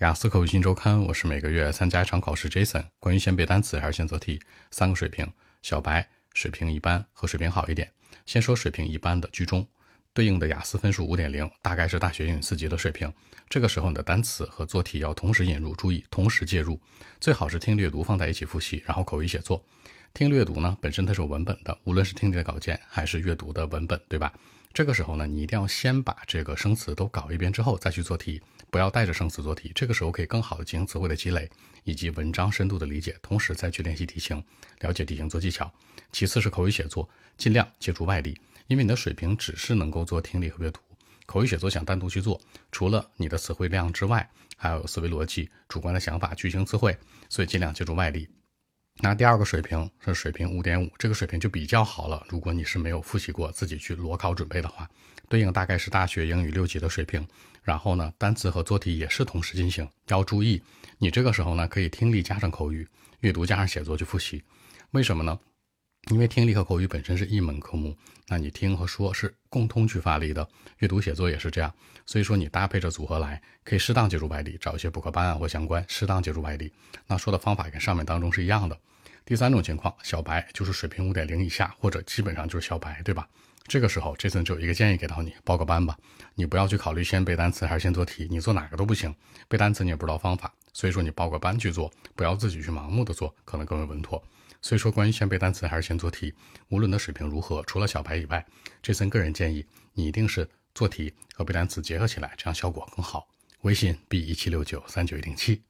雅思口语新周刊，我是每个月参加一场考试。Jason，关于先背单词还是先做题？三个水平：小白、水平一般和水平好一点。先说水平一般的居中，对应的雅思分数五点零，大概是大学英语四级的水平。这个时候你的单词和做题要同时引入，注意同时介入，最好是听略读放在一起复习，然后口语写作。听阅读呢，本身它是有文本的，无论是听力的稿件还是阅读的文本，对吧？这个时候呢，你一定要先把这个生词都搞一遍之后再去做题。不要带着生词做题，这个时候可以更好的进行词汇的积累，以及文章深度的理解，同时再去练习题型，了解题型做技巧。其次是口语写作，尽量借助外力，因为你的水平只是能够做听力和阅读，口语写作想单独去做，除了你的词汇量之外，还有思维逻辑、主观的想法、句型词汇，所以尽量借助外力。那第二个水平是水平五点五，这个水平就比较好了。如果你是没有复习过，自己去裸考准备的话，对应大概是大学英语六级的水平。然后呢，单词和做题也是同时进行。要注意，你这个时候呢，可以听力加上口语，阅读加上写作去复习。为什么呢？因为听力和口语本身是一门科目，那你听和说是共同去发力的，阅读写作也是这样。所以说你搭配着组合来，可以适当借助外力，找一些补课班啊或相关，适当借助外力。那说的方法跟上面当中是一样的。第三种情况，小白就是水平五点零以下，或者基本上就是小白，对吧？这个时候，Jason 就有一个建议给到你，报个班吧。你不要去考虑先背单词还是先做题，你做哪个都不行。背单词你也不知道方法，所以说你报个班去做，不要自己去盲目的做，可能更为稳妥。所以说，关于先背单词还是先做题，无论的水平如何，除了小白以外，Jason 个人建议你一定是做题和背单词结合起来，这样效果更好。微信 b 一七六九三九一零七。